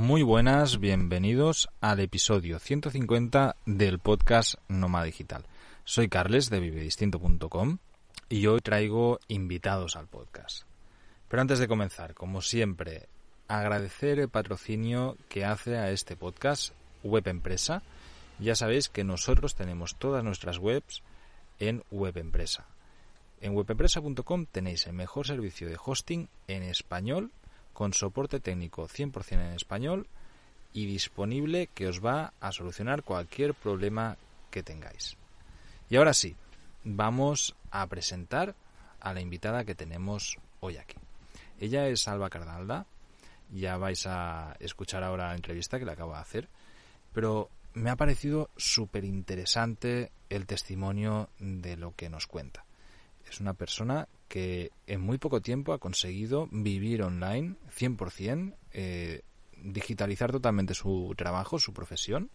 Muy buenas, bienvenidos al episodio 150 del podcast Noma Digital. Soy Carles de vivedistinto.com y hoy traigo invitados al podcast. Pero antes de comenzar, como siempre, agradecer el patrocinio que hace a este podcast Web Empresa. Ya sabéis que nosotros tenemos todas nuestras webs en Web Empresa. En webempresa.com tenéis el mejor servicio de hosting en español con soporte técnico 100% en español y disponible que os va a solucionar cualquier problema que tengáis. Y ahora sí, vamos a presentar a la invitada que tenemos hoy aquí. Ella es Alba Cardalda, ya vais a escuchar ahora la entrevista que le acabo de hacer, pero me ha parecido súper interesante el testimonio de lo que nos cuenta. Es una persona que en muy poco tiempo ha conseguido vivir online 100%, eh, digitalizar totalmente su trabajo, su profesión,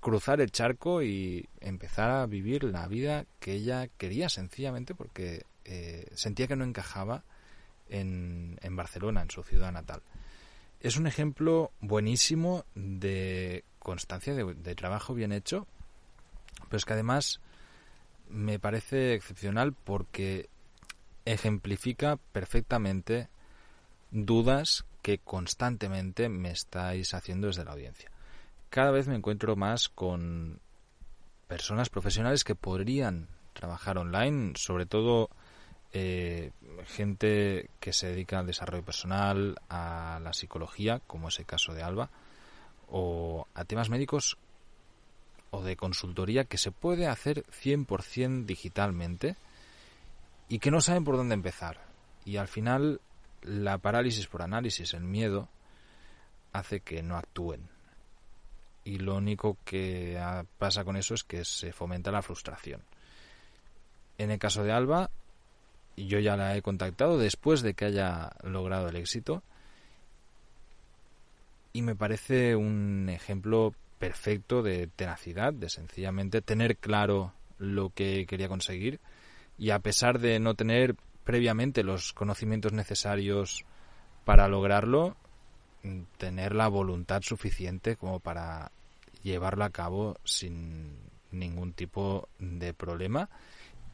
cruzar el charco y empezar a vivir la vida que ella quería sencillamente porque eh, sentía que no encajaba en, en Barcelona, en su ciudad natal. Es un ejemplo buenísimo de constancia, de, de trabajo bien hecho, pero es que además me parece excepcional porque ejemplifica perfectamente dudas que constantemente me estáis haciendo desde la audiencia. Cada vez me encuentro más con personas profesionales que podrían trabajar online, sobre todo eh, gente que se dedica al desarrollo personal, a la psicología, como es el caso de Alba, o a temas médicos o de consultoría que se puede hacer 100% digitalmente y que no saben por dónde empezar. Y al final la parálisis por análisis, el miedo, hace que no actúen. Y lo único que pasa con eso es que se fomenta la frustración. En el caso de Alba, yo ya la he contactado después de que haya logrado el éxito y me parece un ejemplo perfecto de tenacidad, de sencillamente tener claro lo que quería conseguir y a pesar de no tener previamente los conocimientos necesarios para lograrlo, tener la voluntad suficiente como para llevarlo a cabo sin ningún tipo de problema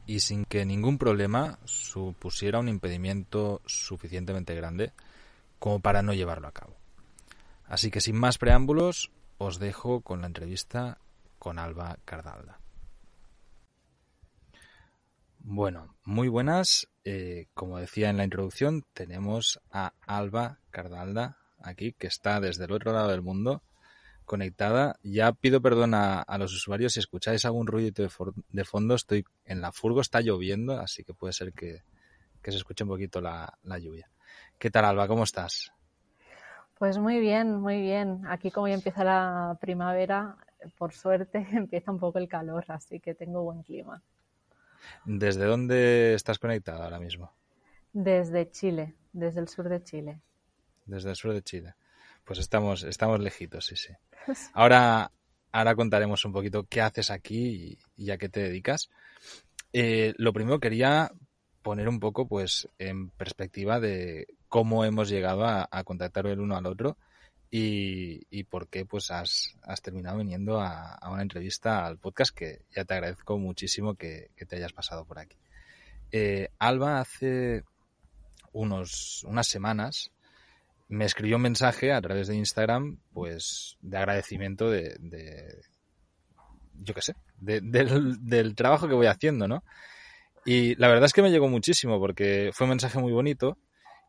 y sin que ningún problema supusiera un impedimento suficientemente grande como para no llevarlo a cabo. Así que sin más preámbulos, os dejo con la entrevista con Alba Cardalda. Bueno, muy buenas. Eh, como decía en la introducción, tenemos a Alba Cardalda aquí, que está desde el otro lado del mundo conectada. Ya pido perdón a, los usuarios si escucháis algún ruido de, fondo. Estoy en la furgo, está lloviendo, así que puede ser que, se escuche un poquito la, la, lluvia. ¿Qué tal, Alba? ¿Cómo estás? Pues muy bien, muy bien. Aquí como ya empieza la primavera, por suerte empieza un poco el calor, así que tengo buen clima. ¿Desde dónde estás conectada ahora mismo? Desde Chile, desde el sur de Chile. Desde el sur de Chile. Pues estamos, estamos lejitos, sí, sí. Ahora, ahora contaremos un poquito qué haces aquí y, a qué te dedicas. Eh, lo primero quería poner un poco pues en perspectiva de cómo hemos llegado a, contactar el uno al otro y, por qué pues has, terminado viniendo a, una entrevista al podcast que ya te agradezco muchísimo que, te hayas pasado por aquí. Eh, Alba hace unos, unas semanas me escribió un mensaje a través de Instagram pues de agradecimiento de, yo qué sé, del, del, trabajo que voy haciendo, ¿no? Y la verdad es que me llegó muchísimo porque fue un mensaje muy bonito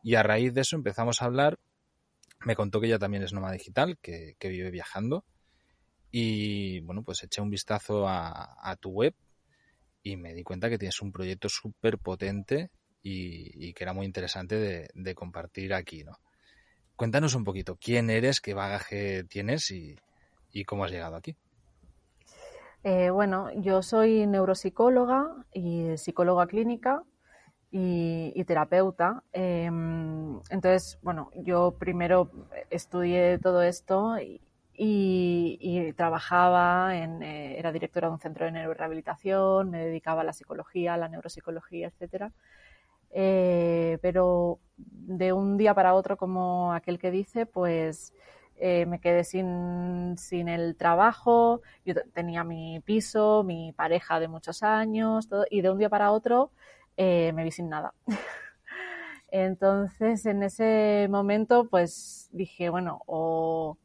y a raíz de eso empezamos a hablar me contó que ella también es nómada digital, que, vive viajando. Y bueno, pues eché un vistazo a, tu web y me di cuenta que tienes un proyecto súper potente y, que era muy interesante de, compartir aquí, ¿no? Cuéntanos un poquito quién eres, qué bagaje tienes y, cómo has llegado aquí. Eh, bueno, yo soy neuropsicóloga y psicóloga clínica y, terapeuta. Em, entonces, bueno, yo primero estudié todo esto y, trabajaba, en, eh, era directora de un centro de neurorehabilitación, me dedicaba a la psicología, a la neuropsicología, etcétera. Eh, pero de un día para otro, como aquel que dice, pues eh, me quedé sin, sin, el trabajo, yo tenía mi piso, mi pareja de muchos años, todo, y de un día para otro eh, me vi sin nada. Entonces, en ese momento, pues dije, bueno, o,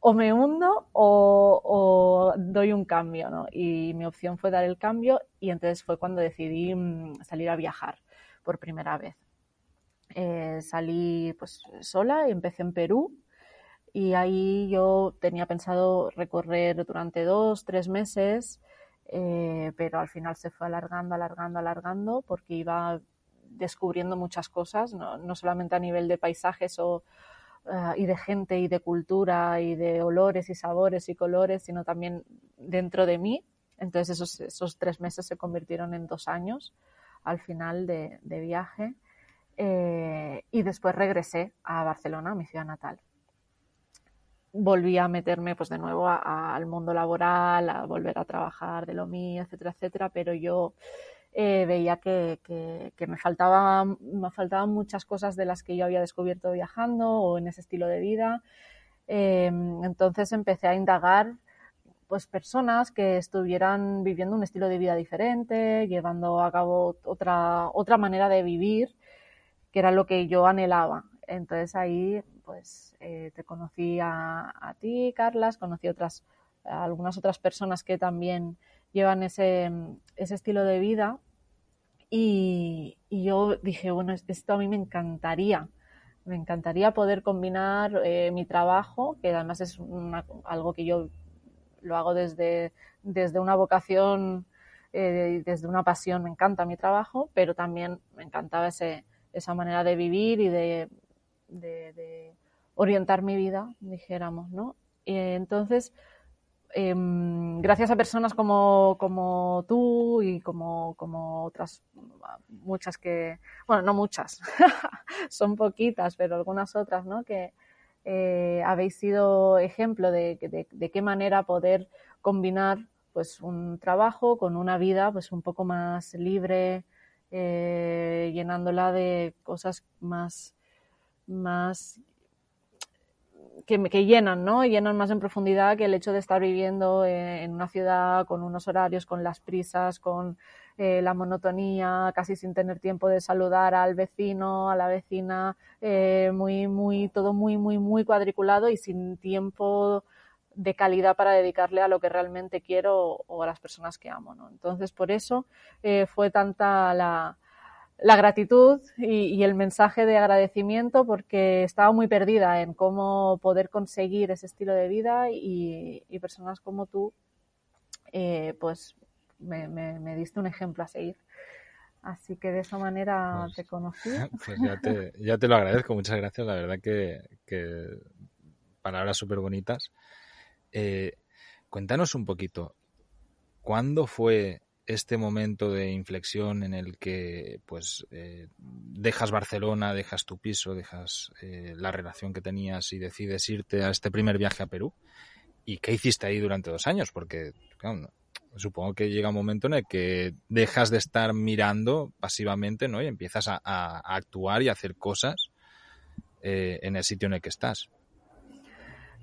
o me hundo o, doy un cambio. Y mi opción fue dar el cambio y entonces fue cuando decidí mm, salir a viajar por primera vez. Eh, salí pues sola y empecé en Perú y ahí yo tenía pensado recorrer durante dos, tres meses, eh, pero al final se fue alargando, alargando, alargando, porque iba descubriendo muchas cosas, no, solamente a nivel de paisajes o, eh, y de gente y de cultura y de olores y sabores y colores, sino también dentro de mí. Entonces esos, esos tres meses se convirtieron en dos años al final de, viaje. Eh, y después regresé a Barcelona, mi ciudad natal volví a meterme pues de nuevo al mundo laboral, a volver a trabajar de lo mío, etcétera, etcétera, pero yo eh, veía que, que, me, faltaba, me faltaban muchas cosas de las que yo había descubierto viajando o en ese estilo de vida. Em, entonces empecé a indagar pues personas que estuvieran viviendo un estilo de vida diferente, llevando a cabo otra, otra manera de vivir, que era lo que yo anhelaba. Entonces ahí pues eh, te conocí a, ti, Carlas, conocí otras, a algunas otras personas que también llevan ese, estilo de vida. Y, yo dije, bueno, esto a mí me encantaría, me encantaría poder combinar eh, mi trabajo, que además es algo que yo lo hago desde, desde una vocación, eh, desde una pasión, me encanta mi trabajo, pero también me encantaba ese, esa manera de vivir y de de, orientar mi vida, dijéramos, ¿no? entonces, em, gracias a personas como, como tú y como, como, otras muchas que, bueno, no muchas, son poquitas, pero algunas otras, ¿no? Que eh, habéis sido ejemplo de, de, qué manera poder combinar pues un trabajo con una vida pues un poco más libre, eh, llenándola de cosas más más que, que, llenan, ¿no? Llenan más en profundidad que el hecho de estar viviendo en, una ciudad con unos horarios, con las prisas, con eh, la monotonía, casi sin tener tiempo de saludar al vecino, a la vecina, eh, muy, muy, todo muy, muy, muy cuadriculado y sin tiempo de calidad para dedicarle a lo que realmente quiero o, a las personas que amo, ¿no? Entonces, por eso eh, fue tanta la, la gratitud y, el mensaje de agradecimiento porque estaba muy perdida en cómo poder conseguir ese estilo de vida y, personas como tú, eh, pues me, diste un ejemplo a seguir. Así que de esa manera pues te conocí. Pues ya te, ya te, lo agradezco, muchas gracias. La verdad que, palabras súper bonitas. Eh, cuéntanos un poquito, ¿cuándo fue este momento de inflexión en el que pues eh, dejas Barcelona, dejas tu piso, dejas eh, la relación que tenías y decides irte a este primer viaje a Perú. ¿Y qué hiciste ahí durante dos años? Porque supongo que llega un momento en el que dejas de estar mirando pasivamente ¿no? y empiezas a, actuar y a hacer cosas eh, en el sitio en el que estás.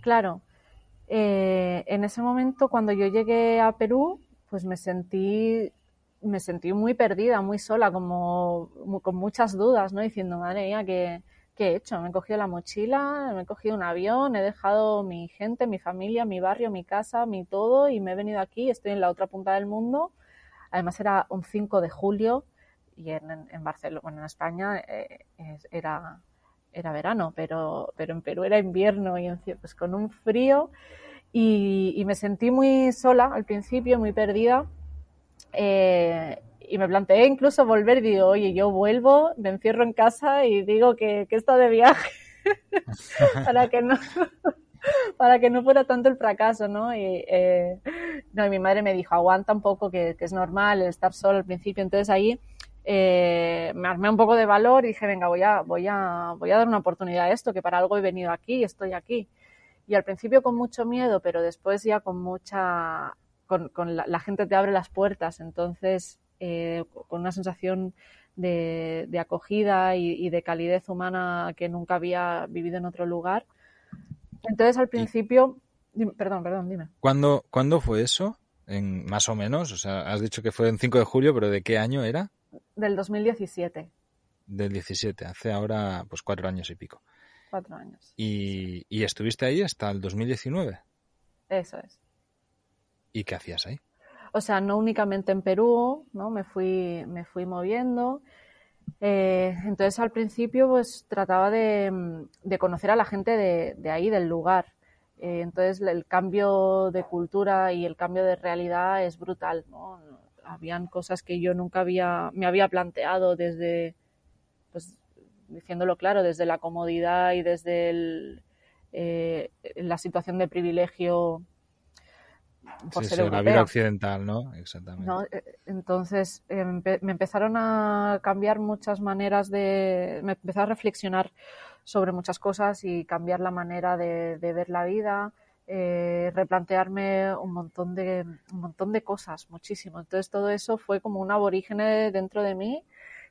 Claro. en ese momento, cuando yo llegué a Perú, pues me sentí me sentí muy perdida, muy sola, como con muchas dudas, ¿no? Diciendo, madre mía, ¿qué, he hecho? Me he cogido la mochila, me he cogido un avión, he dejado mi gente, mi familia, mi barrio, mi casa, mi todo y me he venido aquí, estoy en la otra punta del mundo. Además era un 5 de julio y en, en Barcelona, bueno, en España eh, era, era verano, pero, pero en Perú era invierno y pues con un frío y, me sentí muy sola al principio, muy perdida. Eh, y me planteé incluso volver y digo, oye, yo vuelvo, me encierro en casa y digo que, que está de viaje para que no para que no fuera tanto el fracaso, ¿no? Y, eh, no, y mi madre me dijo, aguanta un poco, que, que es normal estar sola al principio. Entonces ahí eh, me armé un poco de valor y dije, venga, voy a, voy a, voy a dar una oportunidad a esto, que para algo he venido aquí, estoy aquí y al principio con mucho miedo, pero después ya con mucha, con, la, gente te abre las puertas, entonces eh, con una sensación de, acogida y, de calidez humana que nunca había vivido en otro lugar, Entonces al principio, perdón, perdón, dime. ¿Cuándo, ¿Cuándo fue eso? En, más o menos, o sea, has dicho que fue en 5 de julio, pero ¿de qué año era? Del 2017. Del 17, hace ahora pues cuatro años y pico. Cuatro años. ¿Y, y estuviste ahí hasta el 2019? Eso es. ¿Y qué hacías ahí? O sea, no únicamente en Perú, ¿no? Me fui, me fui moviendo. Eh, entonces al principio pues trataba de, de conocer a la gente de, de ahí, del lugar. Eh, entonces el cambio de cultura y el cambio de realidad es brutal, ¿no? Habían cosas que yo nunca había, me había planteado desde, pues diciéndolo claro, desde la comodidad y desde el, eh, la situación de privilegio por sí, ser sí, la vida occidental, ¿no? Exactamente. ¿no? Entonces eh, me empezaron a cambiar muchas maneras de... Me empecé a reflexionar sobre muchas cosas y cambiar la manera de, de ver la vida, eh, replantearme un montón, de, un montón de cosas, muchísimo. Entonces todo eso fue como un aborígene dentro de mí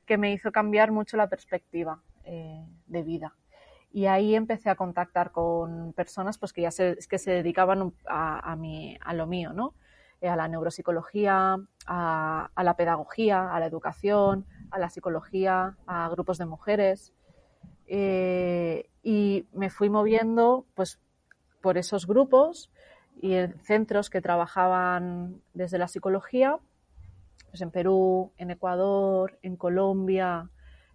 que me hizo cambiar mucho la perspectiva eh, de vida. Y ahí empecé a contactar con personas pues, que ya se, que se dedicaban a, a, lo mío, ¿no? Eh, a la neuropsicología, a, a, la pedagogía, a la educación, a la psicología, a grupos de mujeres. Eh, y me fui moviendo pues, por esos grupos y en centros que trabajaban desde la psicología, pues en Perú, en Ecuador, en Colombia,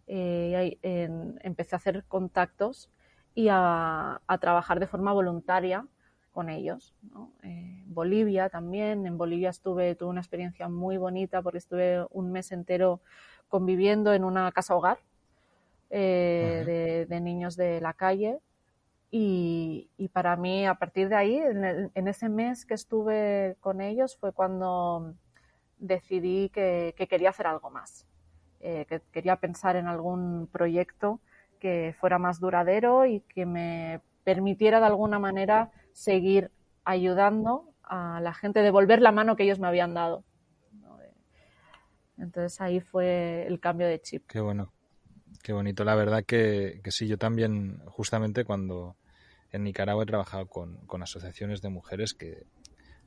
eh, en, empecé a hacer contactos y a, a, trabajar de forma voluntaria con ellos. ¿no? Eh, Bolivia también, en Bolivia estuve, tuve una experiencia muy bonita porque estuve un mes entero conviviendo en una casa hogar eh, de, de, niños de la calle. Y, y, para mí, a partir de ahí, en, el, en, ese mes que estuve con ellos, fue cuando decidí que, que quería hacer algo más eh, que quería pensar en algún proyecto que fuera más duradero y que me permitiera de alguna manera seguir ayudando a la gente, devolver la mano que ellos me habían dado. Entonces ahí fue el cambio de chip. Qué bueno, qué bonito. La verdad que, sí, yo también justamente cuando en Nicaragua he trabajado con asociaciones de mujeres que,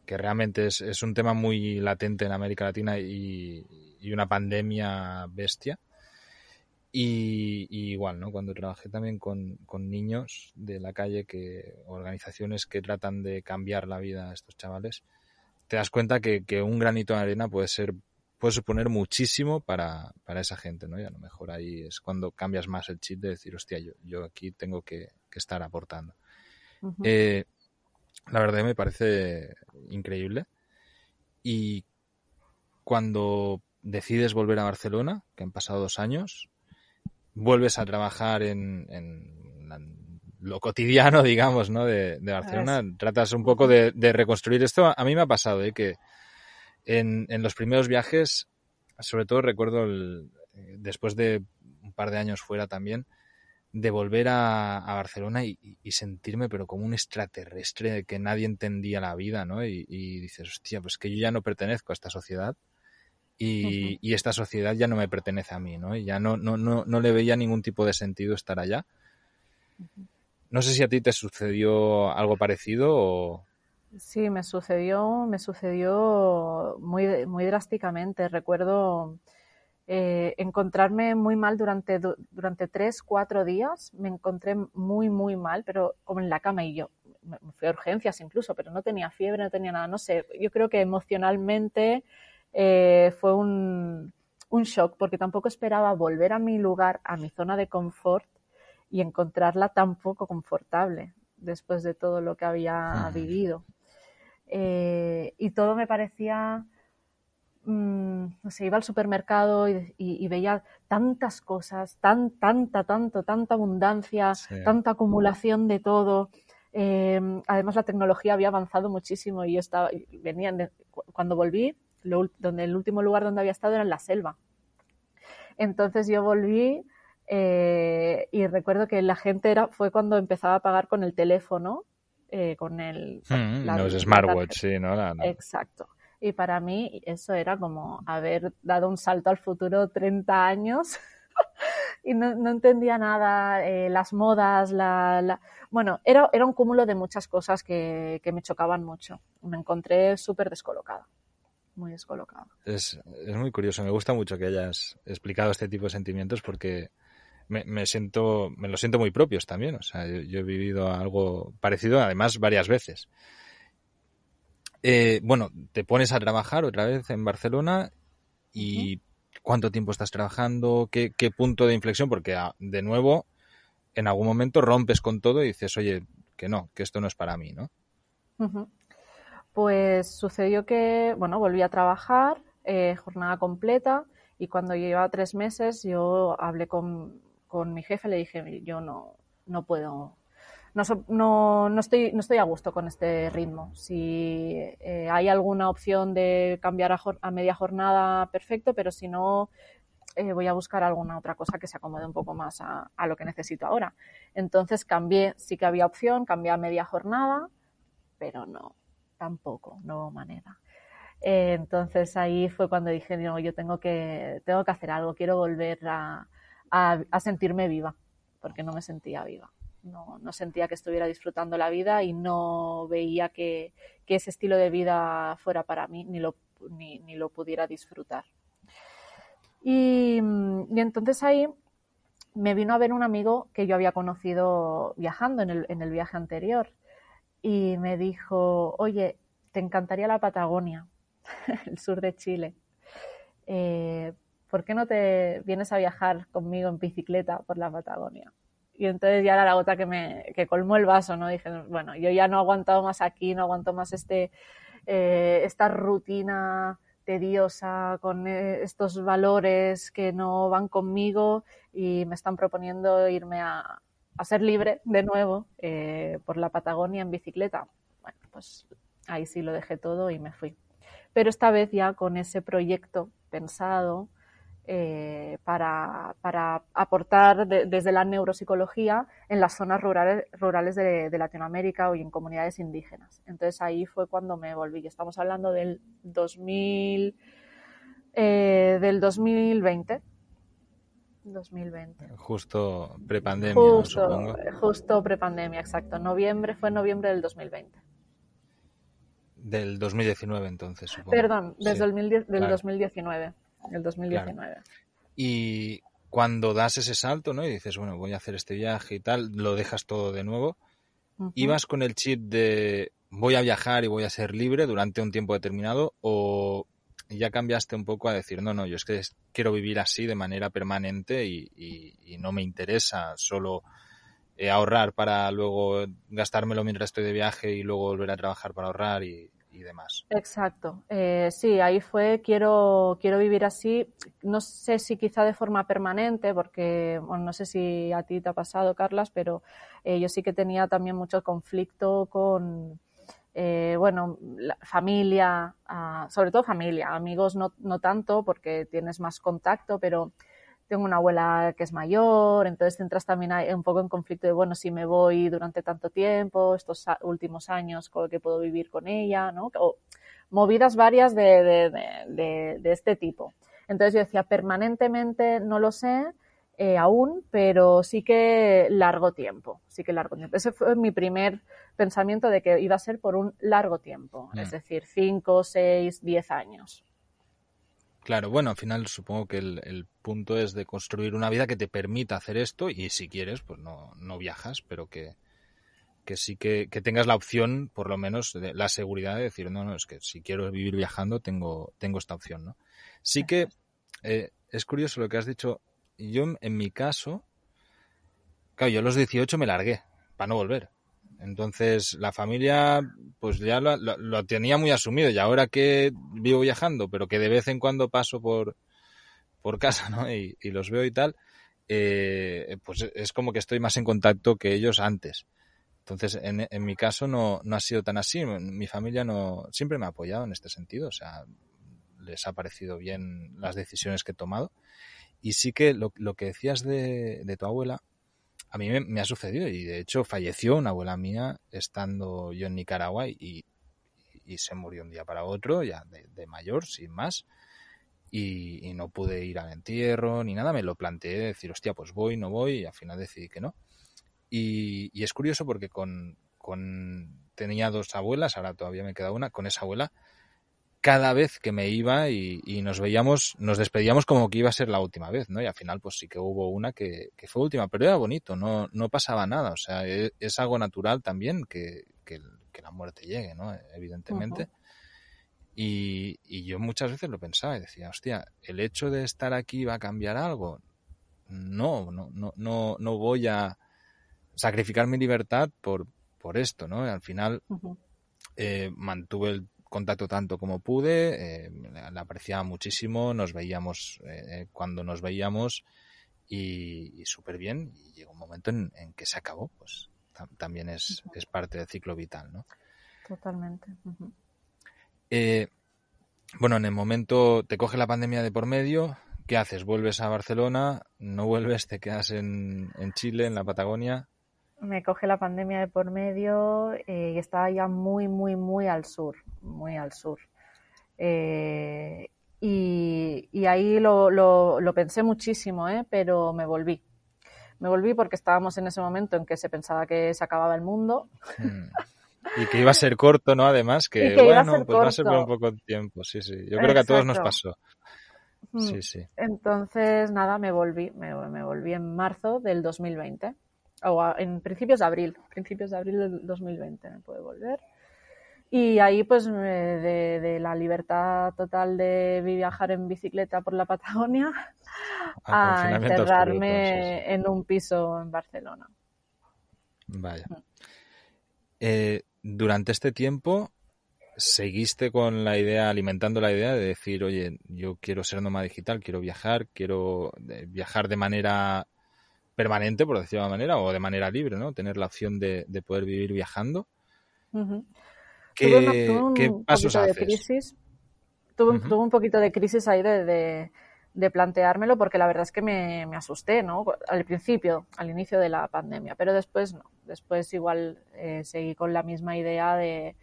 que realmente es, es, un tema muy latente en América Latina y, y una pandemia bestia. Y, y, igual, ¿no? Cuando trabajé también con, con, niños de la calle, que organizaciones que tratan de cambiar la vida a estos chavales, te das cuenta que, que un granito de arena puede ser puede suponer muchísimo para, para, esa gente, ¿no? Y a lo mejor ahí es cuando cambias más el chip de decir, hostia, yo, yo aquí tengo que, que estar aportando. Uh -huh. eh, la verdad me parece increíble. Y cuando decides volver a Barcelona, que han pasado dos años, vuelves a trabajar en, lo cotidiano, digamos, ¿no? De, de Barcelona, tratas un poco de, de, reconstruir esto. A mí me ha pasado, ¿eh? Que en, en los primeros viajes, sobre todo recuerdo el, después de un par de años fuera también, de volver a, a Barcelona y, y, sentirme pero como un extraterrestre que nadie entendía la vida, ¿no? Y, y, dices, hostia, pues que yo ya no pertenezco a esta sociedad y, uh -huh. y, esta sociedad ya no me pertenece a mí, ¿no? Y ya no, no, no, no le veía ningún tipo de sentido estar allá. Uh -huh. No sé si a ti te sucedió algo parecido o... Sí, me sucedió, me sucedió muy, muy drásticamente. Recuerdo eh, encontrarme muy mal durante, durante tres, cuatro días. Me encontré muy, muy mal, pero como en la cama y yo me fui a urgencias incluso, pero no tenía fiebre, no tenía nada, no sé. Yo creo que emocionalmente eh, fue un, un shock porque tampoco esperaba volver a mi lugar, a mi zona de confort y encontrarla tan poco confortable después de todo lo que había vivido. Eh, y todo me parecía mmm, no sé, iba al supermercado y, y, y, veía tantas cosas, tan, tanta, tanto, tanta abundancia, sí. tanta acumulación de todo. Eh, además, la tecnología había avanzado muchísimo y yo estaba, venía de, cuando volví, lo, donde el último lugar donde había estado era en la selva. Entonces yo volví eh, y recuerdo que la gente era, fue cuando empezaba a pagar con el teléfono, eh, con el... Mm, la, los smartwatch, sí, ¿no? La, no. Exacto. Y para mí eso era como haber dado un salto al futuro 30 años y no, entendía nada, eh, las modas, la, bueno, era, era un cúmulo de muchas cosas que, que me chocaban mucho. Me encontré súper descolocada, muy descolocada. Es, es muy curioso, me gusta mucho que hayas explicado este tipo de sentimientos porque me, me siento, me lo siento muy propios también. O sea, yo, he vivido algo parecido, además, varias veces. Eh, bueno, te pones a trabajar otra vez en Barcelona y cuánto tiempo estás trabajando, qué, qué punto de inflexión, porque ah, de nuevo, en algún momento rompes con todo y dices, oye, que no, que esto no es para mí, ¿no? Pues sucedió que, bueno, volví a trabajar, eh, jornada completa, y cuando llevaba tres meses yo hablé con, con mi jefe, le dije, yo no, no puedo, no, no, no, estoy, no estoy a gusto con este ritmo. Si eh, hay alguna opción de cambiar a, media jornada, perfecto, pero si no, eh, voy a buscar alguna otra cosa que se acomode un poco más a, lo que necesito ahora. Entonces cambié, sí que había opción, cambié a media jornada, pero no, tampoco, no manera. Eh, entonces ahí fue cuando dije, yo tengo que, tengo que hacer algo, quiero volver a, a, sentirme viva, porque no me sentía viva. No, sentía que estuviera disfrutando la vida y no veía que, ese estilo de vida fuera para mí ni lo, ni, lo pudiera disfrutar. Y, y, entonces ahí me vino a ver un amigo que yo había conocido viajando en el, en el viaje anterior y me dijo, oye, te encantaría la Patagonia, el sur de Chile. Eh, ¿por qué no te vienes a viajar conmigo en bicicleta por la Patagonia? Y entonces ya era la gota que me que colmó el vaso, ¿no? Dije, bueno, yo ya no he aguantado más aquí, no aguanto más este, eh, esta rutina tediosa con eh, estos valores que no van conmigo y me están proponiendo irme a, a ser libre de nuevo eh, por la Patagonia en bicicleta. Bueno, pues ahí sí lo dejé todo y me fui. Pero esta vez ya con ese proyecto pensado, eh, para, para, aportar desde la neuropsicología en las zonas rurales, rurales de, Latinoamérica y en comunidades indígenas. Entonces ahí fue cuando me volví. Estamos hablando del 2000, eh, del 2020. 2020. Justo prepandemia, justo, supongo. Justo prepandemia, exacto. Noviembre, fue noviembre del 2020. Del 2019 entonces, supongo. Perdón, desde el, del 2019 el 2019. Y cuando das ese salto, ¿no? Y dices, bueno, voy a hacer este viaje y tal, lo dejas todo de nuevo. ¿Ibas con el chip de voy a viajar y voy a ser libre durante un tiempo determinado o ya cambiaste un poco a decir, no, no, yo es que quiero vivir así de manera permanente y, no me interesa solo eh, ahorrar para luego gastármelo mientras estoy de viaje y luego volver a trabajar para ahorrar y, y demás. Exacto. Eh, sí, ahí fue, quiero, quiero vivir así. No sé si quizá de forma permanente, porque no sé si a ti te ha pasado, Carlas, pero eh, yo sí que tenía también mucho conflicto con, eh, bueno, familia, ah, sobre todo familia, amigos no, no tanto porque tienes más contacto, pero tengo una abuela que es mayor, entonces entras también un poco en conflicto de, bueno, si me voy durante tanto tiempo, estos últimos años, ¿cómo que puedo vivir con ella? ¿no? O movidas varias de, de, de, este tipo. Entonces yo decía, permanentemente no lo sé eh, aún, pero sí que largo tiempo, sí que largo tiempo. Ese fue mi primer pensamiento de que iba a ser por un largo tiempo, es mm. decir, cinco, seis, diez años. Claro, bueno, al final supongo que el, punto es de construir una vida que te permita hacer esto y si quieres, pues no, no viajas, pero que, que sí que, que, tengas la opción, por lo menos, de, la seguridad de decir, no, no, es que si quiero vivir viajando, tengo, tengo esta opción, ¿no? Sí que eh, es curioso lo que has dicho. Yo, en mi caso, claro, yo a los 18 me largué para no volver. Entonces la familia pues ya lo, tenía muy asumido y ahora que vivo viajando, pero que de vez en cuando paso por, por casa ¿no? y, los veo y tal, eh, pues es como que estoy más en contacto que ellos antes. Entonces, en, en mi caso no, no ha sido tan así. Mi familia no siempre me ha apoyado en este sentido. O sea, les ha parecido bien las decisiones que he tomado. Y sí que lo, lo que decías de, de tu abuela, a mí me, ha sucedido y de hecho falleció una abuela mía estando yo en Nicaragua y, se murió un día para otro, ya de, mayor, sin más. y, no pude ir al entierro ni nada. Me lo planteé, decir, hostia, pues voy, no voy, y al final decidí que no. Y, y es curioso porque con, con, tenía dos abuelas, ahora todavía me queda una, con esa abuela cada vez que me iba y, nos veíamos, nos despedíamos como que iba a ser la última vez, ¿no? Y al final, pues sí que hubo una que, fue última, pero era bonito, no, no pasaba nada, o sea, e, es, algo natural también que, que, la muerte llegue, ¿no? Evidentemente. y, y, yo muchas veces lo pensaba y decía, hostia, ¿el hecho de estar aquí va a cambiar algo? No, no, no, no, no voy a sacrificar mi libertad por, por esto, ¿no? al final eh, mantuve el contacto tanto como pude, eh, la apreciaba muchísimo, nos veíamos eh, cuando nos veíamos y, súper bien. Y llegó un momento en, que se acabó, pues también es, es, parte del ciclo vital, ¿no? Totalmente. Eh, bueno, en el momento te coge la pandemia de por medio, ¿qué haces? ¿Vuelves a Barcelona? ¿No vuelves? ¿Te quedas en, en Chile, en la Patagonia? Me coge la pandemia de por medio eh, y estaba ya muy, muy, muy al sur, muy al sur. Eh, y, ahí lo, lo, pensé muchísimo, ¿eh? pero me volví. Me volví porque estábamos en ese momento en que se pensaba que se acababa el mundo. Hmm. Y que iba a ser corto, ¿no? Además, que, bueno, pues va a ser por un poco de tiempo, sí, sí. Yo creo que a todos nos pasó. Hmm. Sí, sí. Entonces, nada, me volví, me, me volví en marzo del 2020 o en principios de abril, principios de abril del 2020 me puede volver. Y ahí pues de, la libertad total de viajar en bicicleta por la Patagonia a, encerrarme en un piso en Barcelona. Vaya. Mm. Eh, durante este tiempo, ¿seguiste con la idea, alimentando la idea de decir, oye, yo quiero ser nómada digital, quiero viajar, quiero eh, viajar de manera permanente, por decirlo de alguna manera, o de manera libre, ¿no? Tener la opción de, poder vivir viajando. ¿Qué, un pasos haces? De crisis. Tuve, un poquito de crisis ahí de, de, planteármelo porque la verdad es que me, me, asusté, ¿no? Al principio, al inicio de la pandemia, pero después no. Después igual eh, seguí con la misma idea de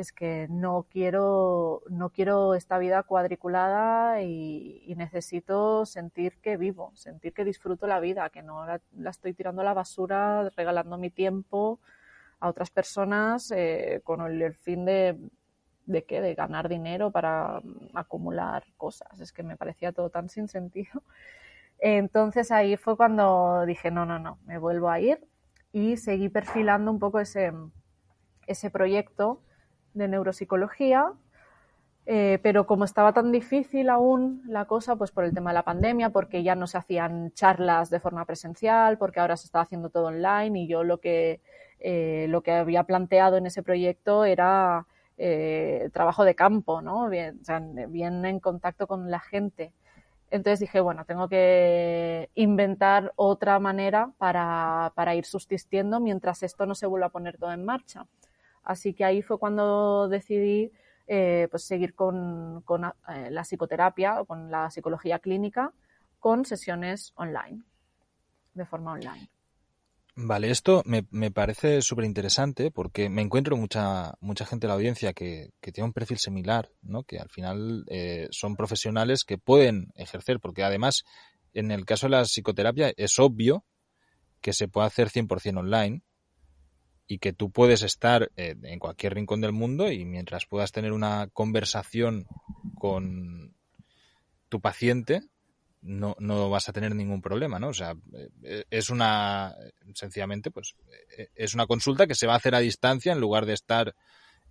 es que no quiero, no quiero esta vida cuadriculada y, necesito sentir que vivo, sentir que disfruto la vida, que no la, estoy tirando a la basura, regalando mi tiempo a otras personas eh, con el, fin de, de qué, de ganar dinero para acumular cosas. Es que me parecía todo tan sin sentido. Entonces ahí fue cuando dije, no, no, no, me vuelvo a ir y seguí perfilando un poco ese, ese proyecto de neuropsicología, eh, pero como estaba tan difícil aún la cosa, pues por el tema de la pandemia, porque ya no se hacían charlas de forma presencial, porque ahora se está haciendo todo online y yo lo que, eh, lo que había planteado en ese proyecto era eh, trabajo de campo, ¿no? Bien, en contacto con la gente. Entonces dije, bueno, tengo que inventar otra manera para, para ir subsistiendo mientras esto no se vuelva a poner todo en marcha. Así que ahí fue cuando decidí eh, pues seguir con, eh, la psicoterapia o con la psicología clínica con sesiones online, de forma online. Vale, esto me, parece súper interesante porque me encuentro mucha, mucha gente en la audiencia que, tiene un perfil similar, ¿no? que al final eh, son profesionales que pueden ejercer, porque además en el caso de la psicoterapia es obvio que se puede hacer 100% online, y que tú puedes estar eh, en cualquier rincón del mundo y mientras puedas tener una conversación con tu paciente, no, no vas a tener ningún problema, ¿no? O sea, eh, es una, sencillamente, pues, eh, es una consulta que se va a hacer a distancia en lugar de estar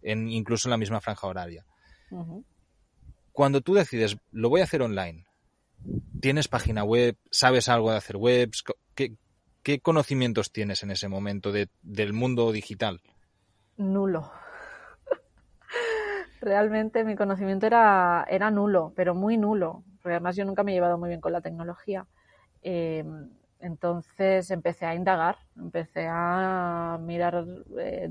en, incluso en la misma franja horaria. Cuando tú decides, lo voy a hacer online, ¿tienes página web? ¿Sabes algo de hacer webs? ¿Qué, ¿Qué conocimientos tienes en ese momento de, del mundo digital? Nulo. Realmente mi conocimiento era, era nulo, pero muy nulo. Además yo nunca me he llevado muy bien con la tecnología. Eh, entonces empecé a indagar, empecé a mirar eh,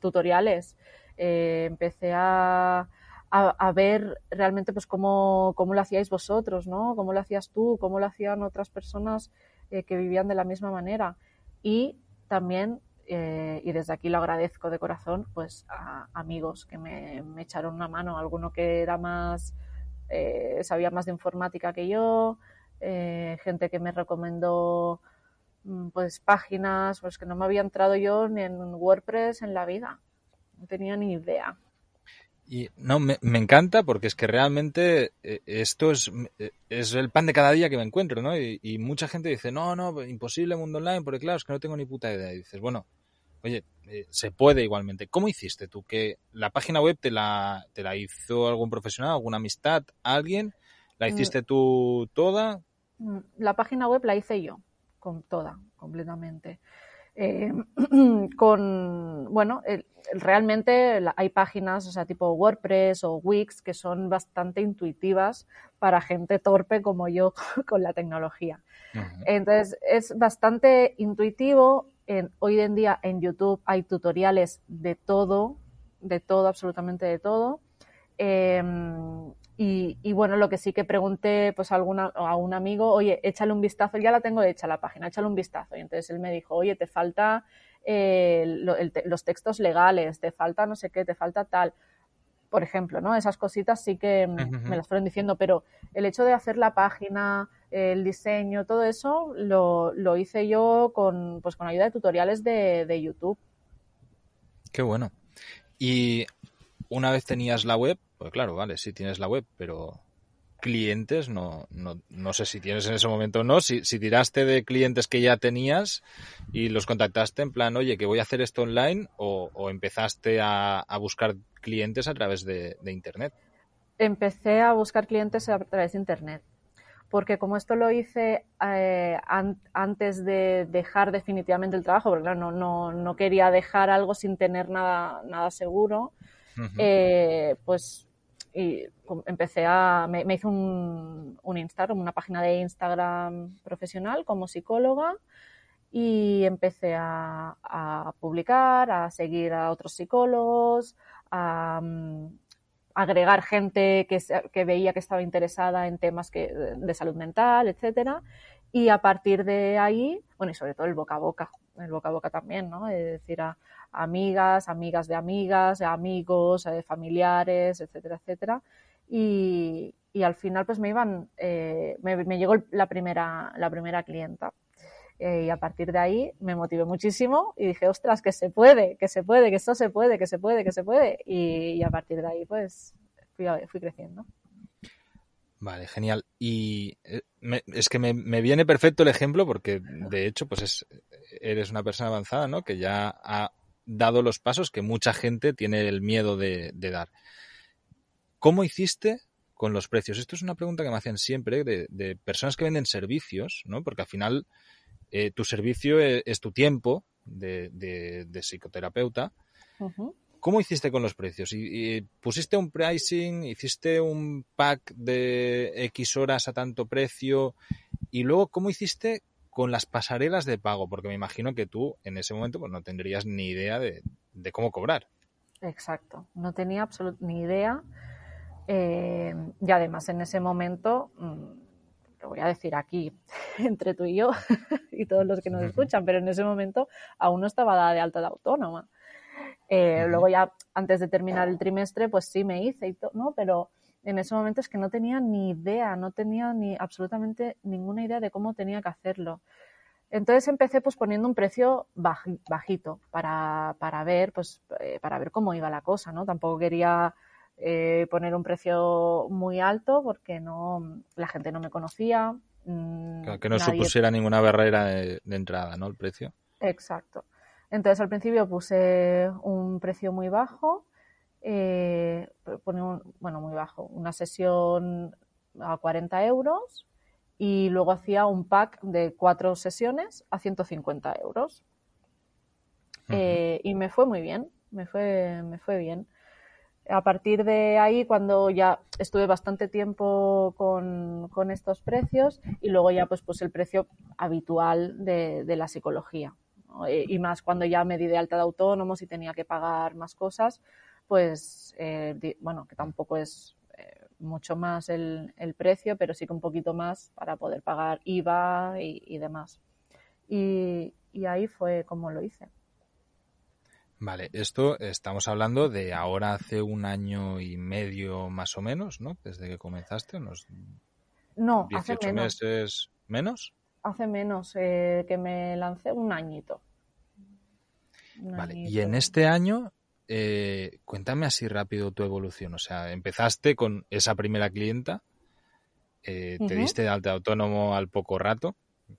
tutoriales, eh, empecé a, a, ver realmente pues cómo, cómo, lo hacíais vosotros, ¿no? Cómo lo hacías tú, cómo lo hacían otras personas eh, que vivían de la misma manera. Y también, eh, y desde aquí lo agradezco de corazón, pues a amigos que me, echaron una mano, alguno que era más eh, sabía más de informática que yo, eh, gente que me recomendó mm, pues páginas pues que no me había entrado yo ni en WordPress en la vida. No tenía ni idea. Y no, me, encanta porque es que realmente eh, esto es, es el pan de cada día que me encuentro, ¿no? Y, y, mucha gente dice, no, no, imposible mundo online, porque claro, es que no tengo ni puta idea. Y dices, bueno, oye, eh, se puede igualmente. ¿Cómo hiciste tú? ¿Que la página web te la, te la hizo algún profesional, alguna amistad, alguien? ¿La mm. hiciste tú toda? Mm, la página web la hice yo, con toda, completamente. Eh, con, bueno, realmente hay páginas, o sea, tipo WordPress o Wix, que son bastante intuitivas para gente torpe como yo con la tecnología. Entonces, es bastante intuitivo hoy en día en YouTube hay tutoriales de todo, de todo, absolutamente de todo. Em, y, bueno, lo que sí que pregunté pues a, alguna, a un amigo, oye, échale un vistazo, ya la tengo hecha la página, échale un vistazo. Y entonces él me dijo, oye, te falta eh, los textos legales, te falta no sé qué, te falta tal. Por ejemplo, ¿no? Esas cositas sí que me las fueron diciendo, pero el hecho de hacer la página, el diseño, todo eso lo, lo hice yo con, pues, con ayuda de tutoriales de, de YouTube. Qué bueno. Y una vez tenías la web, pues claro, vale, sí tienes la web, pero clientes, no, no, no sé si tienes en ese momento o no, si, si tiraste de clientes que ya tenías y los contactaste en plan, oye, que voy a hacer esto online o, o empezaste a, a, buscar clientes a través de, de Internet. Empecé a buscar clientes a través de Internet porque como esto lo hice eh, antes de dejar definitivamente el trabajo, porque claro, no, no, quería dejar algo sin tener nada, nada seguro, eh, pues y empecé a, me, hice un, un, Instagram, una página de Instagram profesional como psicóloga y empecé a, a publicar, a seguir a otros psicólogos, a, agregar gente que, que, veía que estaba interesada en temas que, de salud mental, etcétera. Y a partir de ahí, bueno, y sobre todo el boca a boca, el boca a boca también, ¿no? Es decir, a, amigas, amigas de amigas, amigos, eh, familiares, etcétera, etcétera. Y, y, al final, pues me iban, eh, me, me, llegó la primera, la primera clienta. Eh, y a partir de ahí me motivé muchísimo y dije, ostras, que se puede, que se puede, que esto se puede, que se puede, que se puede. Y, a partir de ahí, pues, fui, fui creciendo. Vale, genial. Y eh, es que me, viene perfecto el ejemplo porque, de hecho, pues es, eres una persona avanzada, ¿no? Que ya ha dado los pasos que mucha gente tiene el miedo de, dar. ¿Cómo hiciste con los precios? Esto es una pregunta que me hacen siempre de, de personas que venden servicios, ¿no? Porque al final eh, tu servicio e, es, tu tiempo de, psicoterapeuta. ¿Cómo hiciste con los precios? ¿Y, pusiste un pricing? ¿Hiciste un pack de X horas a tanto precio? Y luego, ¿cómo hiciste con las pasarelas de pago? Porque me imagino que tú en ese momento pues, no tendrías ni idea de, cómo cobrar. Exacto, no tenía absolutamente ni idea. Eh, y además en ese momento mm, lo voy a decir aquí, entre tú y yo y todos los que nos escuchan, pero en ese momento aún no estaba dada de alta de autónoma. Eh, luego ya, antes de terminar el trimestre, pues sí me hice y todo, ¿no? Pero en ese momento es que no tenía ni idea, no tenía ni absolutamente ninguna idea de cómo tenía que hacerlo. Entonces empecé pues poniendo un precio bajito para, para ver, pues, eh, para ver cómo iba la cosa, ¿no? Tampoco quería eh, poner un precio muy alto porque no la gente no me conocía. Mm, que no supusiera ninguna barrera de, entrada, ¿no? El precio. Exacto. Entonces al principio puse un precio muy bajo, eh, bueno, muy bajo, una sesión a 40 euros y luego hacía un pack de cuatro sesiones a 150 euros. Eh, y me fue muy bien, me fue, me fue bien a partir de ahí, cuando ya estuve bastante tiempo con, estos precios y luego ya pues, pues el precio habitual de, la psicología. Y, más cuando ya me di de alta de autónomos y tenía que pagar más cosas, pues eh, bueno, que tampoco es eh, mucho más el, precio, pero sí que un poquito más para poder pagar IVA y, demás. y ahí fue como lo hice. Vale, esto estamos hablando de ahora hace un año y medio más o menos, ¿no? Desde que comenzaste, unos No, 18 hace menos. meses menos. Hace menos eh, que me lancé un añito. Un Vale, y en este año, eh, cuéntame así rápido tu evolución. O sea, empezaste con esa primera clienta, eh, te diste de alta autónomo al poco rato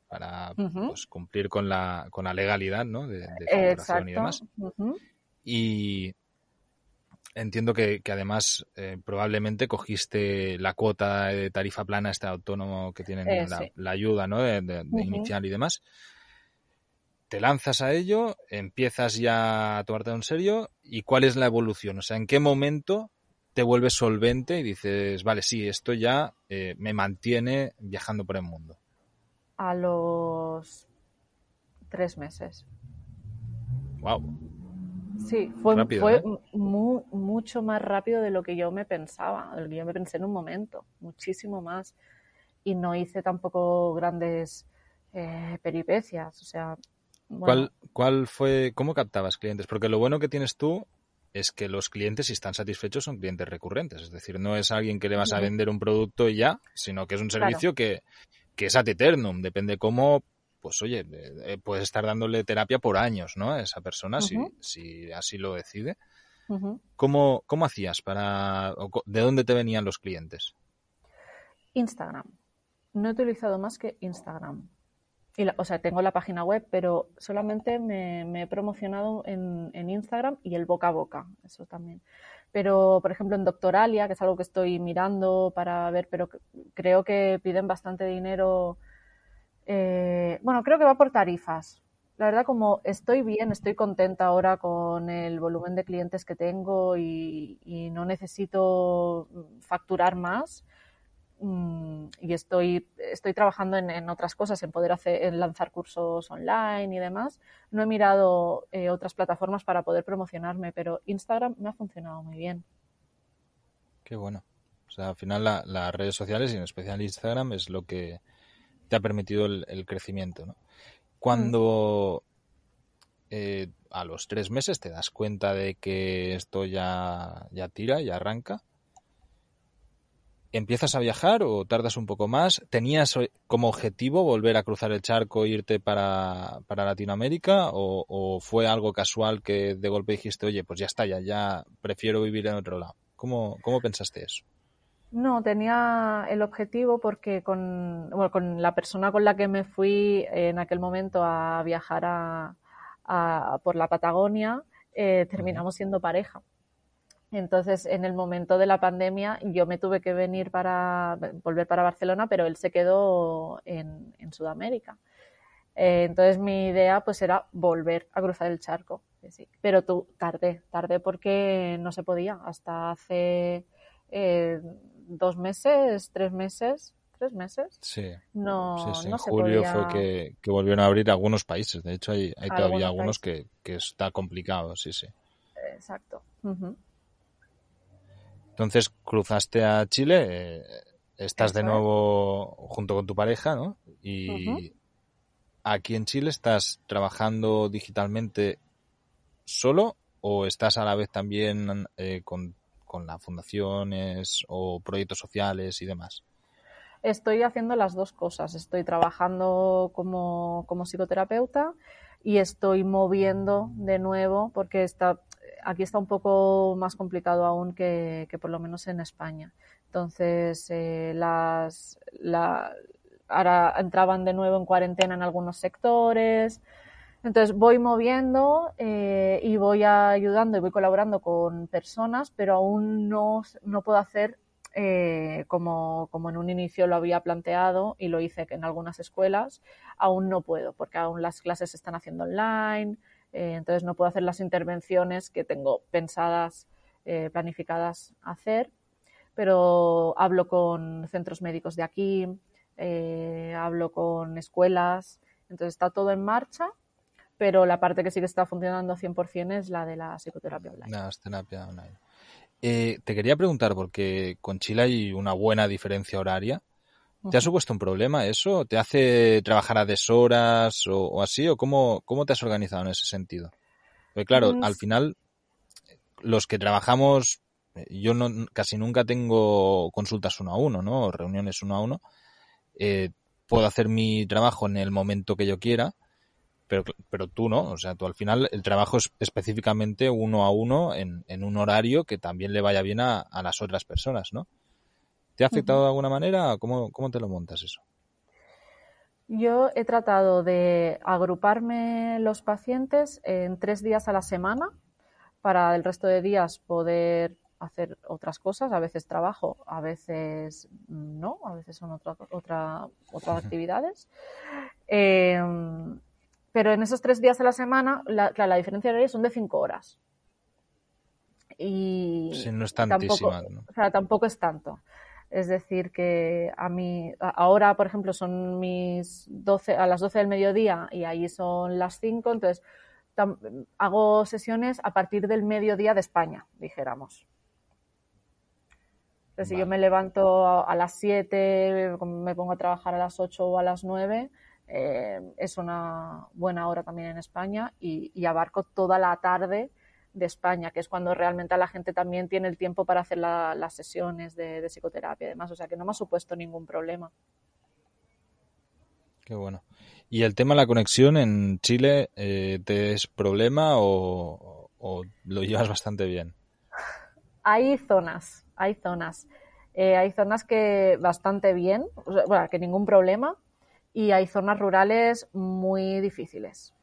para pues, cumplir con la, con la legalidad, ¿no? De, de facturación Exacto. y demás. Y entiendo que, que además eh, probablemente cogiste la cuota de tarifa plana este autónomo que tienen Eh, la, sí. la ayuda ¿no? de, de- de Ujú. inicial y demás. Te lanzas a ello, empiezas ya a tomarte en serio y cuál es la evolución, o sea, en qué momento te vuelves solvente y dices, vale, sí, esto ya eh, me mantiene viajando por el mundo. A los tres meses. Wow. Sí, fue, Rápido, fue ¿eh? mu- mucho más rápido de lo que yo me pensaba, de lo que yo me pensé en un momento, muchísimo más. Y no hice tampoco grandes eh, peripecias, o sea, bueno, ¿Cuál, ¿Cuál fue, cómo captabas clientes? Porque lo bueno que tienes tú es que los clientes, si están satisfechos, son clientes recurrentes. Es decir, no es alguien que le vas a vender un producto y ya, sino que es un Claro. servicio que, que es ad eternum. Depende cómo, pues oye, eh, puedes estar dándole terapia por años, ¿no? A esa persona, si, si así lo decide. ¿Cómo, cómo hacías para, o de dónde te venían los clientes? Instagram. No he utilizado más que Instagram. Y la- o sea, tengo la página web, pero solamente me, me he promocionado en, en Instagram y el boca a boca, eso también. Pero, por ejemplo, en Doctoralia, que es algo que estoy mirando para ver, pero creo que piden bastante dinero. Eh, bueno, creo que va por tarifas. La verdad, como estoy bien, estoy contenta ahora con el volumen de clientes que tengo y, no necesito facturar más mm, y estoy, estoy trabajando en, en otras cosas, en poder hacer, en lanzar cursos online y demás. No he mirado eh, otras plataformas para poder promocionarme, pero Instagram me ha funcionado muy bien. Qué bueno. O sea, al final la- las redes sociales y en especial Instagram es lo que te ha permitido el, crecimiento, ¿no? Cuando eh, a los tres meses te das cuenta de que esto ya, ya tira, ya arranca, ¿empiezas a viajar o tardas un poco más? ¿Tenías o- como objetivo volver a cruzar el charco e irte para, para Latinoamérica o, o fue algo casual que de golpe dijiste, oye, pues ya está, ya, ya prefiero vivir en otro lado? ¿Cómo, cómo pensaste eso? No, tenía el objetivo porque con, bueno, con la persona con la que me fui en aquel momento a viajar a, a- por la Patagonia, eh, terminamos siendo pareja. Entonces, en el momento de la pandemia, yo me tuve que venir para volver para Barcelona, pero él se quedó en, en Sudamérica. Eh, entonces, mi idea pues era volver a cruzar el charco. sí. Pero tú tardé, tardé porque no se podía. Hasta hace eh, dos meses, tres meses, tres meses, Sí. no, Sí, sí, no en se julio podía. fue que, que volvieron a abrir algunos países. De hecho, hay, hay todavía Algunos algunos que, que está complicado, sí, sí. Exacto. Entonces cruzaste a Chile, eh, estás de es. nuevo junto con tu pareja, ¿no? Y aquí en Chile estás trabajando digitalmente solo o estás a la vez también eh, con, con las fundaciones o proyectos sociales y demás. Estoy haciendo las dos cosas. Estoy trabajando como, como psicoterapeuta y estoy moviendo de nuevo porque está, aquí está un poco más complicado aún que, que por lo menos en España. Entonces, eh, las, la, ahora entraban de nuevo en cuarentena en algunos sectores. Entonces voy moviendo eh, y voy ayudando y voy colaborando con personas, pero aún no, no puedo hacer eh, como, como en un inicio lo había planteado y lo hice en algunas escuelas, aún no puedo, porque aún las clases se están haciendo online, eh, entonces no puedo hacer las intervenciones que tengo pensadas, eh, planificadas hacer, pero hablo con centros médicos de aquí, hablo con escuelas, entonces está todo en marcha, pero la parte que sí que está funcionando 100% es la de la psicoterapia online. La terapia online. Eh, te quería preguntar, porque con Chile hay una buena diferencia horaria. ¿Te ha supuesto un problema eso? ¿Te hace trabajar a deshoras o, o así? ¿O cómo, cómo te has organizado en ese sentido? Porque claro, mm. al final, los que trabajamos, yo no, casi nunca tengo consultas uno a uno, ¿no? O reuniones uno a uno. Eh, puedo hacer mi trabajo en el momento que yo quiera, pero, pero tú no. O sea, tú al final el trabajo es específicamente uno a uno en, en un horario que también le vaya bien a, a las otras personas, ¿no? ¿Te ha afectado de alguna manera? ¿Cómo, ¿Cómo te lo montas eso? Yo he tratado de agruparme los pacientes en tres días a la semana para el resto de días poder hacer otras cosas, a veces trabajo, a veces no, a veces son otra, otra, otras actividades. Em, pero en esos tres días a la semana, la, la diferencia de horario son de cinco horas. Y sí, no es tantísima. Tampoco, O sea, tampoco es tanto. Es decir, que a mí, ahora, por ejemplo, son mis 12, a las 12 del mediodía y ahí son las 5, entonces hago sesiones a partir del mediodía de España, dijéramos. Entonces, si yo me levanto a, las 7, me pongo a trabajar a las 8 o a las 9, eh, es una buena hora también en España y, y abarco toda la tarde de España, que es cuando realmente la gente también tiene el tiempo para hacer las sesiones de, psicoterapia y demás. O sea que no me ha supuesto ningún problema. Qué bueno. ¿Y el tema de la conexión en Chile eh, te es problema o, lo llevas bastante bien? Hay zonas, hay zonas. Eh, hay zonas que bastante bien, bueno, que ningún problema, y hay zonas rurales muy difíciles.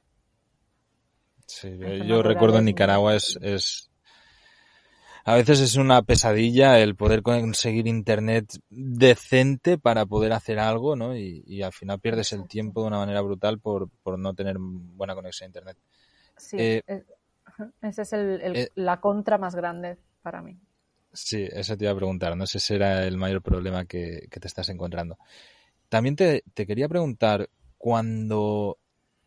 Sí, yo recuerdo en Nicaragua es, es, a veces es una pesadilla el poder conseguir internet decente para poder hacer algo, ¿no? Y, al final pierdes el tiempo de una manera brutal por, por no tener buena conexión a internet. Sí, eh, esa es el, eh, la contra más grande para mí. Sí, eso te iba a preguntar, no sé si será el mayor problema que, que te estás encontrando. También te, quería preguntar, cuando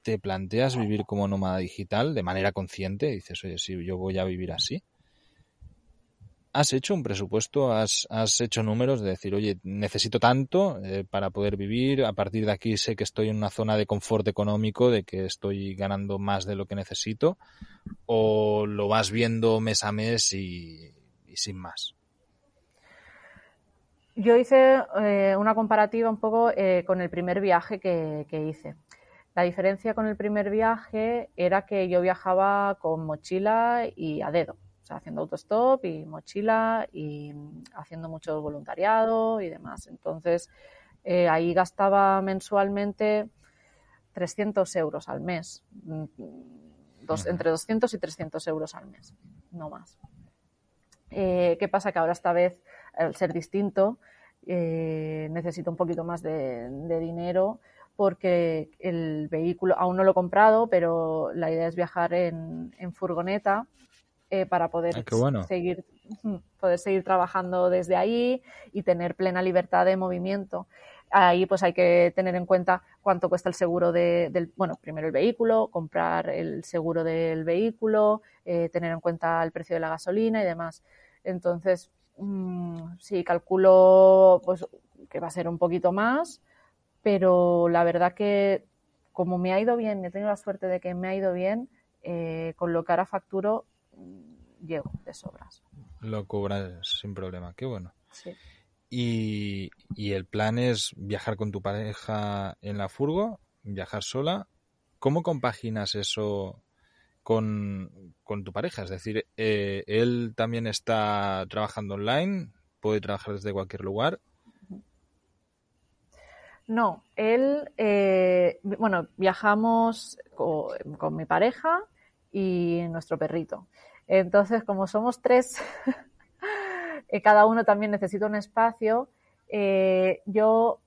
te planteas vivir como nómada digital de manera consciente, dices, oye, sí, yo voy a vivir así. ¿Has hecho un presupuesto? ¿Has, hecho números de decir, oye, necesito tanto eh, para poder vivir? A partir de aquí sé que estoy en una zona de confort económico, de que estoy ganando más de lo que necesito. ¿O lo vas viendo mes a mes y, sin más? Yo hice eh, una comparativa un poco eh, con el primer viaje que, hice. La diferencia con el primer viaje era que yo viajaba con mochila y a dedo, o sea, haciendo autostop y mochila y haciendo mucho voluntariado y demás. Entonces, eh, ahí gastaba mensualmente 300 euros al mes, mm, entre 200 y 300 euros al mes, no más. ¿Qué pasa? Que ahora esta vez, al ser distinto, eh, necesito un poquito más de dinero porque el vehículo aún no lo he comprado, pero la idea es viajar en, furgoneta eh, para poder ah, seguir poder seguir trabajando desde ahí y tener plena libertad de movimiento. Ahí pues hay que tener en cuenta cuánto cuesta el seguro de, del, bueno, primero el vehículo, comprar el seguro del vehículo, eh, tener en cuenta el precio de la gasolina y demás. Entonces, mm, sí, calculo pues que va a ser un poquito más, pero la verdad que como me ha ido bien, he tenido la suerte de que me ha ido bien, eh, con lo que ahora facturo, mm, llego de sobras. Lo cobras sin problema, qué bueno. Sí. Y, y, el plan es viajar con tu pareja en la furgo, viajar sola. ¿Cómo compaginas eso con, con tu pareja? Es decir, eh, él también está trabajando online, puede trabajar desde cualquier lugar no, él, eh, bueno, viajamos con, mi pareja y nuestro perrito. Entonces, como somos tres, eh, cada uno también necesita un espacio, yo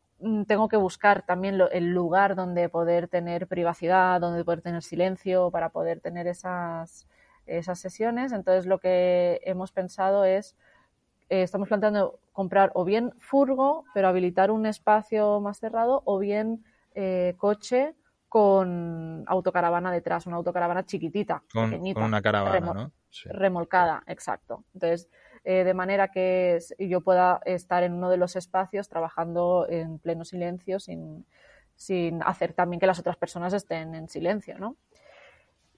tengo que buscar también el lugar donde poder tener privacidad, donde poder tener silencio para poder tener esas, esas sesiones. Entonces, lo que hemos pensado es eh, estamos planteando comprar o bien furgo, pero habilitar un espacio más cerrado, o bien eh, coche con autocaravana detrás, una autocaravana chiquitita, con, pequeñita, con una caravana, ¿no? remolcada, exacto. Entonces, eh, de manera que yo pueda estar en uno de los espacios trabajando en pleno silencio sin, sin hacer también que las otras personas estén en silencio, ¿no?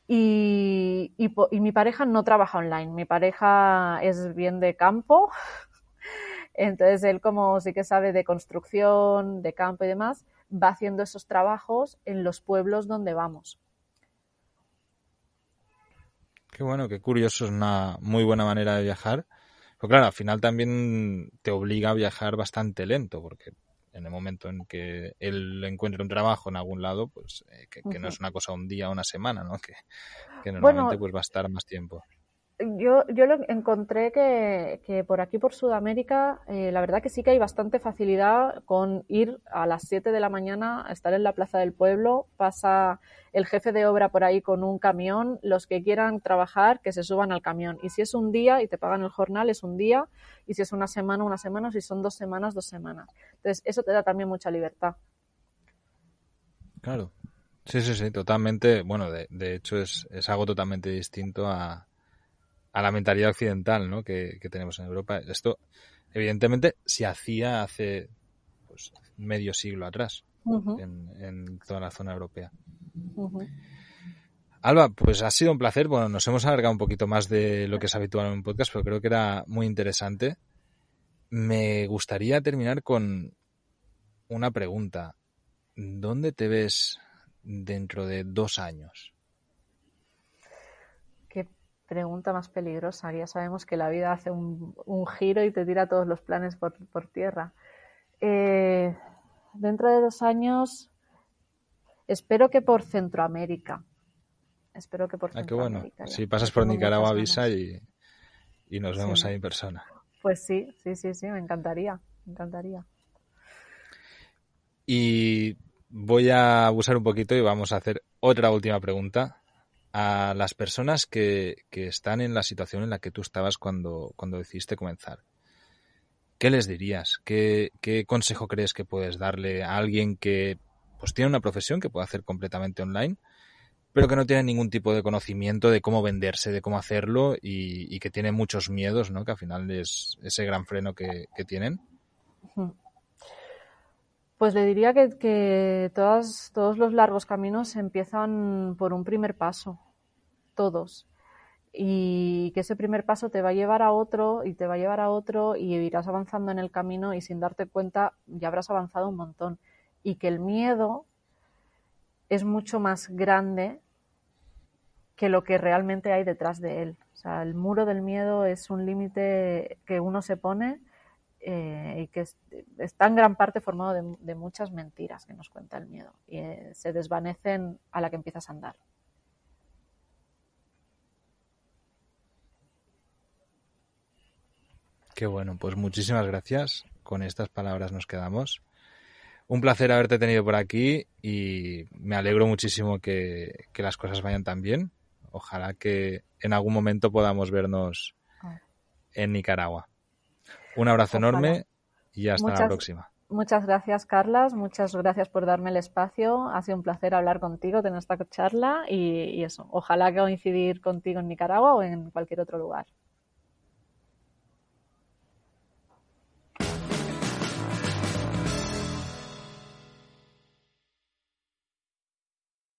Y, y, mi pareja no trabaja online, mi pareja es bien de campo, entonces él como sí que sabe de construcción, de campo y demás, va haciendo esos trabajos en los pueblos donde vamos. Qué bueno, qué curioso, es una muy buena manera de viajar. Pero claro, al final también te obliga a viajar bastante lento, porque en el momento en que él encuentre un trabajo en algún lado, pues eh, que, no es una cosa un día o una semana, ¿no? Que, que normalmente pues va a estar más tiempo. Yo, yo lo encontré que, que por aquí, por Sudamérica, eh, la verdad que sí que hay bastante facilidad con ir a las 7 de la mañana a estar en la plaza del pueblo. Pasa el jefe de obra por ahí con un camión. Los que quieran trabajar, que se suban al camión. Y si es un día y te pagan el jornal, es un día. Y si es una semana, una semana. Si son dos semanas, dos semanas. Entonces, eso te da también mucha libertad. Claro. Sí, sí, sí, totalmente. Bueno, de, de hecho es, es algo totalmente distinto a a la mentalidad occidental ¿no? que, tenemos en Europa. Esto, evidentemente, se hacía hace pues, medio siglo atrás en, toda la zona europea. Alba, pues ha sido un placer. Bueno, nos hemos alargado un poquito más de lo que es habitual en un podcast, pero creo que era muy interesante. Me gustaría terminar con una pregunta. ¿Dónde te ves dentro de dos años? Pregunta más peligrosa. Ya sabemos que la vida hace un, giro y te tira todos los planes por, tierra. Eh, dentro de dos años, espero que por Centroamérica. Espero que por ah, Centroamérica. Si pasas por Nicaragua, avisa y, nos vemos ahí en persona. Pues sí, sí, sí, sí, me encantaría, me encantaría. Y voy a abusar un poquito y vamos a hacer otra última pregunta a las personas que, están en la situación en la que tú estabas cuando, cuando decidiste comenzar. ¿Qué les dirías? ¿Qué, consejo crees que puedes darle a alguien que pues tiene una profesión que puede hacer completamente online, pero que no tiene ningún tipo de conocimiento de cómo venderse, de cómo hacerlo y, que tiene muchos miedos, ¿no? Que al final es ese gran freno que, tienen. Pues le diría que, que todos los largos caminos empiezan por un primer paso, todos. Y que ese primer paso te va a llevar a otro y te va a llevar a otro y irás avanzando en el camino y sin darte cuenta ya habrás avanzado un montón. Y que el miedo es mucho más grande que lo que realmente hay detrás de él. O sea, el muro del miedo es un límite que uno se pone eh, y que está en gran parte formado de, muchas mentiras que nos cuenta el miedo y eh, se desvanecen a la que empiezas a andar. Qué bueno, pues muchísimas gracias. Con estas palabras nos quedamos. Un placer haberte tenido por aquí y me alegro muchísimo que, que las cosas vayan tan bien. Ojalá que en algún momento podamos vernos ah. en Nicaragua. Un abrazo enorme y hasta la próxima. Muchas gracias, Carlas. Muchas gracias por darme el espacio. Ha sido un placer hablar contigo, tener esta charla y, y eso. Ojalá coincidir contigo en Nicaragua o en cualquier otro lugar.